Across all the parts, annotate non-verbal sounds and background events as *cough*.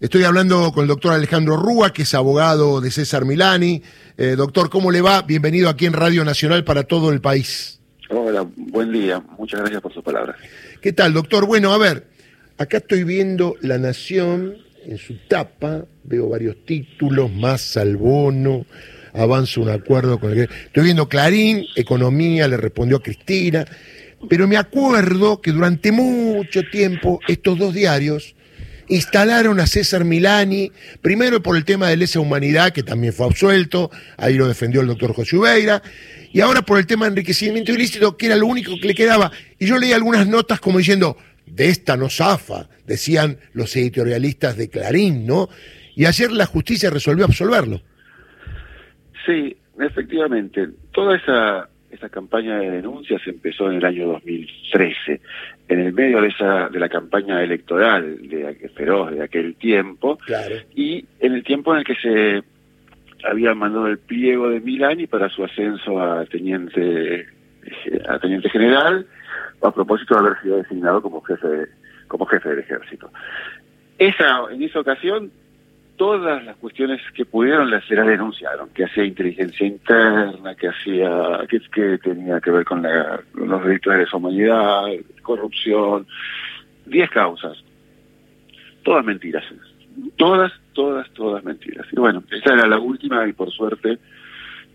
Estoy hablando con el doctor Alejandro Rúa, que es abogado de César Milani. Eh, doctor, ¿cómo le va? Bienvenido aquí en Radio Nacional para todo el país. Hola, buen día. Muchas gracias por sus palabras. ¿Qué tal, doctor? Bueno, a ver, acá estoy viendo La Nación en su tapa, veo varios títulos, más al bono, avanza un acuerdo con el que... Estoy viendo Clarín, Economía, le respondió a Cristina, pero me acuerdo que durante mucho tiempo estos dos diarios instalaron a César Milani, primero por el tema de lesa humanidad, que también fue absuelto, ahí lo defendió el doctor José Ubeira, y ahora por el tema de enriquecimiento ilícito, que era lo único que le quedaba. Y yo leí algunas notas como diciendo, de esta no zafa, decían los editorialistas de Clarín, ¿no? Y ayer la justicia resolvió absolverlo. Sí, efectivamente. Toda esa esa campaña de denuncias empezó en el año 2013, en el medio de esa de la campaña electoral de feroz de aquel tiempo, y en el tiempo en el que se había mandado el pliego de Milani para su ascenso a teniente a teniente general, a propósito de haber sido designado como jefe como jefe del ejército. Esa en esa ocasión todas las cuestiones que pudieron las, la denunciaron, que hacía inteligencia interna, que hacía, que, que tenía que ver con, los delitos de deshumanidad, corrupción, diez causas, todas mentiras, todas, todas, todas mentiras. Y bueno, esa era la última y por suerte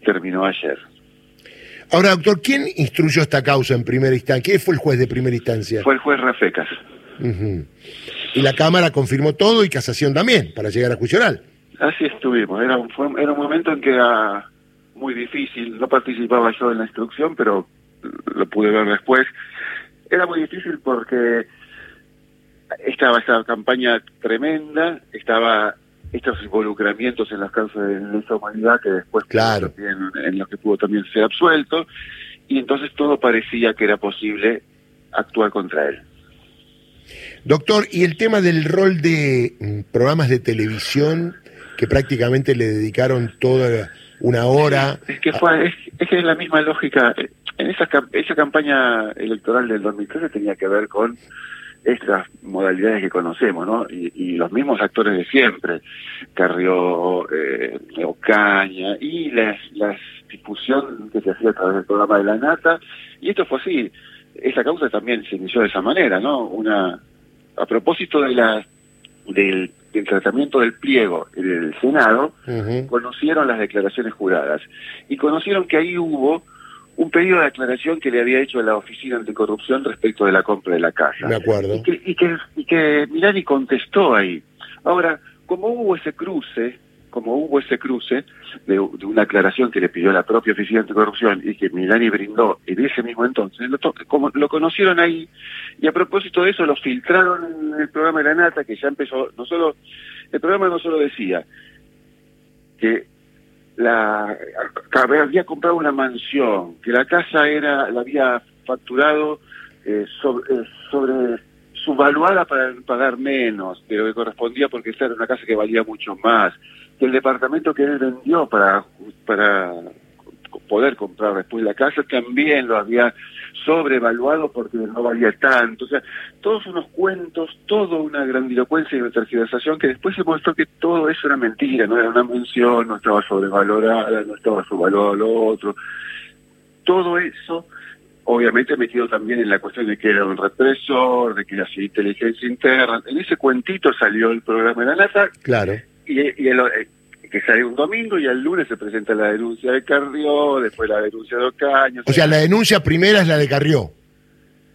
terminó ayer. Ahora, doctor, ¿quién instruyó esta causa en primera instancia? ¿Quién fue el juez de primera instancia? Fue el juez Rafecas. Y la Cámara confirmó todo y casación también, para llegar a juicio Así estuvimos. Era un, era un momento en que era muy difícil. No participaba yo en la instrucción, pero lo pude ver después. Era muy difícil porque estaba esa campaña tremenda, estaba estos involucramientos en las causas de lesa humanidad que después claro. en, en los que pudo también ser absuelto y entonces todo parecía que era posible actuar contra él. Doctor, y el tema del rol de mm, programas de televisión que prácticamente le dedicaron toda una hora. Es que fue, es, que es la misma lógica. En esa, esa campaña electoral del 2013 tenía que ver con estas modalidades que conocemos, ¿no? Y, los mismos actores de siempre, Carrió, eh, Ocaña, y la difusión que se hacía a través del programa de la Nata, y esto fue así. Esa causa también se inició de esa manera, ¿no? Una a propósito de la del, tratamiento del pliego en el Senado, conocieron las declaraciones juradas y conocieron que ahí hubo un pedido de aclaración que le había hecho la Oficina Anticorrupción respecto de la compra de la casa. De acuerdo. Y que, y que, y que Milani contestó ahí. Ahora, como hubo ese cruce, como hubo ese cruce de, una aclaración que le pidió la propia Oficina Anticorrupción y que Milani brindó en ese mismo entonces, lo, como lo conocieron ahí, y a propósito de eso lo filtraron en el programa de la Nata, que ya empezó, no solo, el programa no solo decía que la había comprado una mansión, que la casa era, la había facturado eh, sobre, eh, subvaluada para pagar menos de lo que correspondía porque esa era una casa que valía mucho más, que el departamento que él vendió para, para poder comprar después la casa también lo había sobrevaluado porque no valía tanto. O sea, todos unos cuentos, toda una grandilocuencia y una tergiversación que después se mostró que todo eso era mentira, no era una mención, no estaba sobrevalorada, no estaba subvaluado lo otro. Todo eso obviamente metido también en la cuestión de que era un represor, de que era inteligencia interna. En ese cuentito salió el programa de la NASA. Claro. Y, y el, eh, que sale un domingo y el lunes se presenta la denuncia de Carrió, después la denuncia de Ocaño. O sea, la denuncia primera es la de Carrió.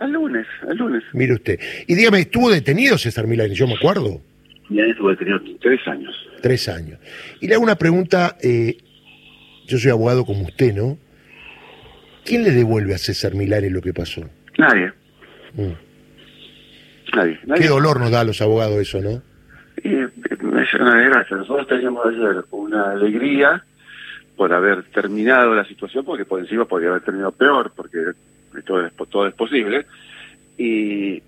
Al lunes, al lunes. Mire usted. Y dígame, ¿estuvo detenido César Milani? Yo me acuerdo. Ya estuvo detenido tres años. Tres años. Y le hago una pregunta, eh, yo soy abogado como usted, ¿no? ¿Quién le devuelve a César Milani lo que pasó? Nadie. Mm. Nadie, Qué dolor nos da a los abogados eso, ¿no? Y es una desgracia. Nosotros teníamos ayer una alegría por haber terminado la situación, porque por encima podría haber terminado peor, porque todo es, todo es posible. Y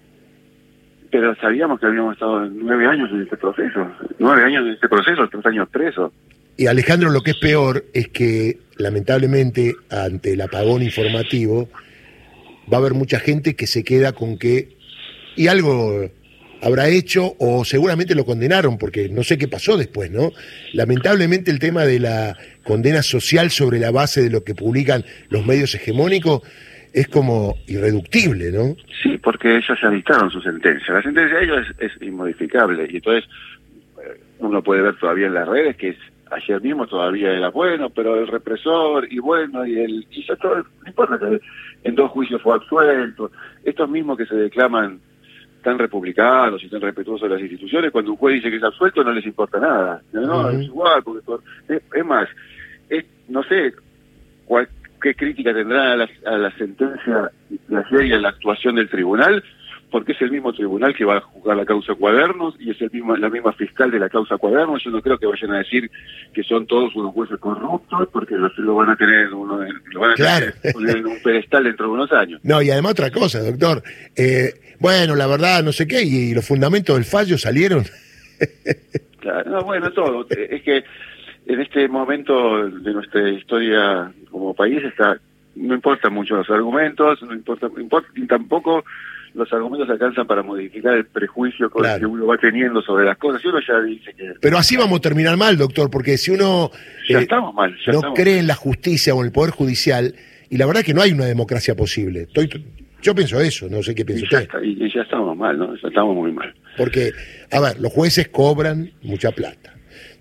pero sabíamos que habíamos estado nueve años en este proceso, nueve años en este proceso, tres años presos. Y Alejandro, lo que es peor es que lamentablemente ante el apagón informativo va a haber mucha gente que se queda con que, y algo habrá hecho o seguramente lo condenaron, porque no sé qué pasó después, ¿no? Lamentablemente el tema de la condena social sobre la base de lo que publican los medios hegemónicos es como irreductible, ¿no? Sí, porque ellos ya dictaron su sentencia. La sentencia de ellos es, inmodificable y entonces eh, uno puede ver todavía en las redes que es, ayer mismo todavía era bueno, pero el represor y bueno, y el y ya todo, no importa que en dos juicios fue absuelto. Estos mismos que se declaman tan republicanos y tan respetuosos de las instituciones, cuando un juez dice que es absuelto no les importa nada. No, es igual, porque es, es más, es, no sé cuál, qué crítica tendrá a la, a la sentencia de ayer y a la actuación del tribunal, porque es el mismo tribunal que va a juzgar la causa Cuadernos y es el mismo, la misma fiscal de la causa Cuadernos. Yo no creo que vayan a decir que son todos unos jueces corruptos, porque lo, lo van a tener uno, lo van a Claro. *laughs* tener en un pedestal dentro de unos años. No, y además otra cosa, doctor. Eh, bueno, la verdad, no sé qué, y los fundamentos del fallo salieron. *laughs* Claro, no, bueno, todo. Es que en este momento de nuestra historia como país está no importan mucho los argumentos, no importa, importa y tampoco los argumentos alcanzan para modificar el prejuicio con Claro. el que uno va teniendo sobre las cosas. Y uno ya dice que Pero así vamos a terminar mal, doctor, porque si uno ya eh, estamos mal. Ya no estamos cree en la justicia o en el poder judicial, y la verdad que no hay una democracia posible. Estoy, yo pienso eso, no sé qué piensa y usted. está- y- y ya estamos mal, ¿no? Ya estamos muy mal. Porque, a ver, los jueces cobran mucha plata,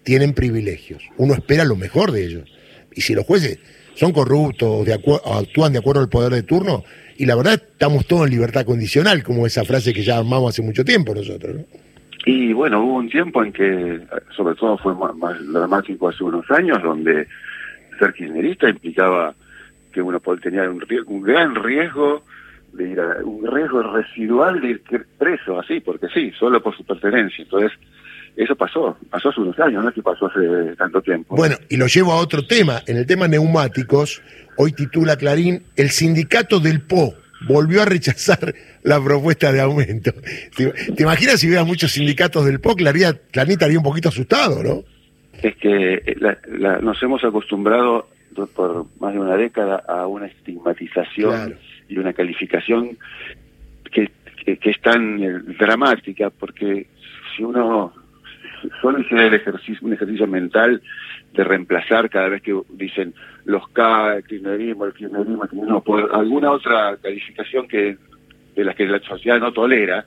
tienen privilegios, uno espera lo mejor de ellos. Y si los jueces son corruptos, de actúan de acuerdo al poder de turno, y la verdad estamos todos en libertad condicional, como esa frase que ya armamos hace mucho tiempo nosotros. ¿no? Y bueno, hubo un tiempo en que, sobre todo fue más, más dramático hace unos años, donde ser kirchnerista implicaba que uno tenía un, un gran riesgo de ir a, un riesgo residual de ir preso, así, porque sí, solo por su pertenencia. Entonces, eso pasó, pasó hace unos años, no es que pasó hace tanto tiempo. Bueno, y lo llevo a otro tema. En el tema neumáticos, hoy titula Clarín, el sindicato del PO volvió a rechazar *laughs* la propuesta de aumento. ¿Te, te imaginas si hubiera muchos sindicatos del PO? Claría, Clarín estaría un poquito asustado, ¿no? es que eh, la- la- nos hemos acostumbrado do- por más de una década a una estigmatización Claro. y una calificación que, que, que es tan eh, dramática, porque si uno solo hiciera el ejercicio, un ejercicio mental de reemplazar cada vez que dicen los K, el kirchnerismo, el kirchnerismo, el kirchnerismo, por alguna otra calificación que de las que la sociedad no tolera,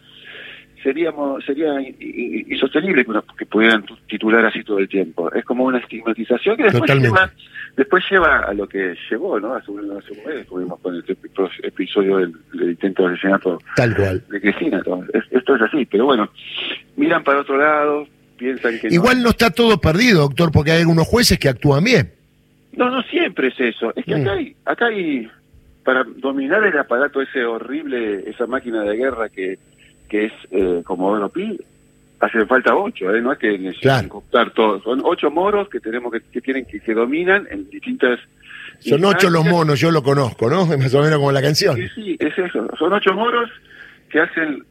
seríamos sería insostenible que, uno- que pudieran tu- titular así todo el tiempo. Es como una estigmatización que después lleva, después lleva a lo que llegó, ¿no? Hace un, hace un mes estuvimos con el epi- episodio del, del intento de asesinato Tal cual. de Cristina. Es- esto es así, pero bueno, miran para otro lado, piensan que Igual no está todo perdido, doctor, porque hay algunos jueces que actúan bien. No, no siempre es eso. Es que Mm. acá hay, acá hay, para dominar el aparato ese horrible, esa máquina de guerra que, que es eh, Comodoro Pi, hacen falta ocho, ¿eh? No es que necesitan Claro. todos. Son ocho moros que tenemos que, que tienen que, que dominan en distintas... Son ocho los monos, yo lo conozco, ¿no? *laughs* Es más o menos como la canción. Sí, sí, es eso. Son ocho moros que hacen...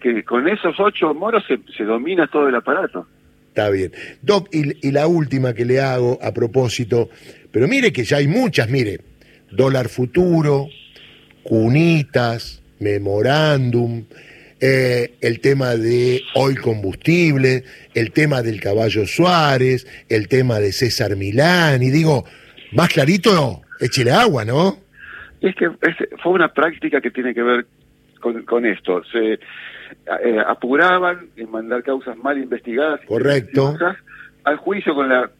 que con esos ocho moros se, se domina todo el aparato. Está bien. Doc, y, y la última que le hago a propósito, pero mire que ya hay muchas, mire, dólar futuro, cunitas, memorándum, eh, el tema de hoy combustible, el tema del caballo Suárez, el tema de César Milán, y digo, más clarito, échele agua, ¿no? Es que es- fue una práctica que tiene que ver con, con esto. Se eh, apuraban en mandar causas mal investigadas, Correcto. al juicio con la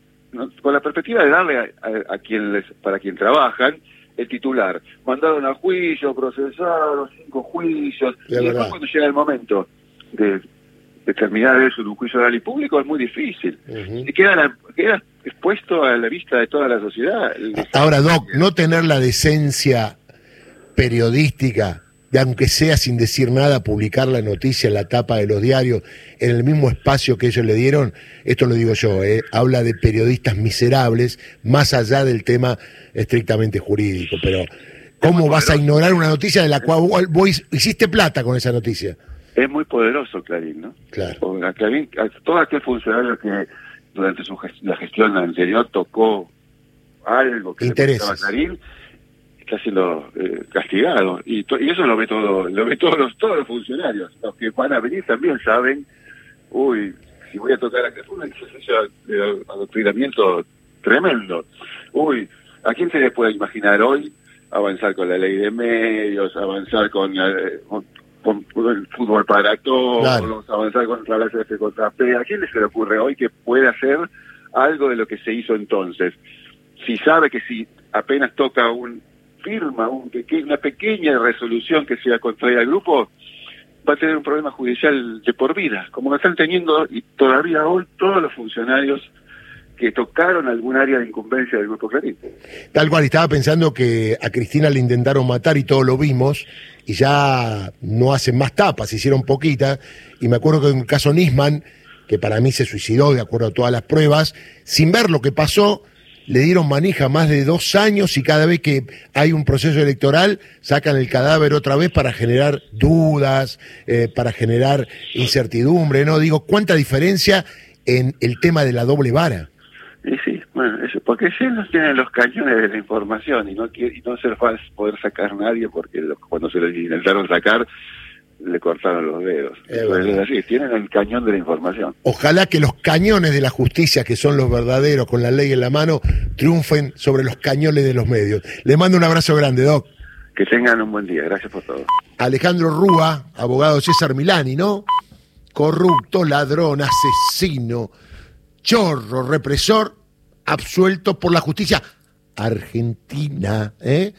con la perspectiva de darle a, a- a quien les, para quien trabajan el titular. Mandaron al juicio, procesaron cinco juicios, y después verdad. cuando llega el momento de, de terminar eso en un juicio oral y público es muy difícil. Y queda, la- queda expuesto a la vista de toda la sociedad. Ahora, Doc, no tener la decencia periodística de, aunque sea sin decir nada, publicar la noticia en la tapa de los diarios en el mismo espacio que ellos le dieron, esto lo digo yo, ¿eh? habla de periodistas miserables, más allá del tema estrictamente jurídico. Pero, ¿cómo vas a ignorar una noticia de la cual vos, vos hiciste plata con esa noticia? Es muy poderoso Clarín, ¿no? Claro. A Clarín, a todo aquel funcionario que durante su gest- la gestión anterior tocó algo que le Intereses. gustaba a Clarín, está siendo eh, castigado. Y, y, eso lo ve todo lo ve todos los todos los funcionarios. Los que van a venir también saben uy si voy a tocar es un ejercicio de adoctrinamiento tremendo. Uy a quién se le puede imaginar hoy avanzar con la ley de medios avanzar con, eh, con, el fútbol para todos claro. avanzar contra la CF contra P a quién se le ocurre hoy que puede hacer algo de lo que se hizo entonces si sabe que si apenas toca un firma un peque una pequeña resolución que sea contraria al grupo, va a tener un problema judicial de por vida, como lo están teniendo y todavía hoy todos los funcionarios que tocaron algún área de incumbencia del Grupo Clarín. Tal cual, estaba pensando que a Cristina le intentaron matar y todos lo vimos, y ya no hacen más tapas, hicieron poquitas, y me acuerdo que en un caso Nisman, que para mí se suicidó de acuerdo a todas las pruebas, sin ver lo que pasó, le dieron manija más de dos años y cada vez que hay un proceso electoral sacan el cadáver otra vez para generar dudas, eh, para generar incertidumbre, ¿no? Digo, ¿cuánta diferencia en el tema de la doble vara? Y sí, bueno, eso, porque ellos tienen los cañones de la información y no, quiere, y no se los va a poder sacar nadie porque cuando se los intentaron sacar le cortaron los dedos. Es así, tienen el cañón de la información. Ojalá que los cañones de la justicia, que son los verdaderos, con la ley en la mano, triunfen sobre los cañones de los medios. Le mando un abrazo grande, Doc. Que tengan un buen día, gracias por todo. Alejandro Rúa, abogado César Milani, ¿no? Corrupto, ladrón, asesino, chorro, represor, absuelto por la justicia argentina, ¿eh?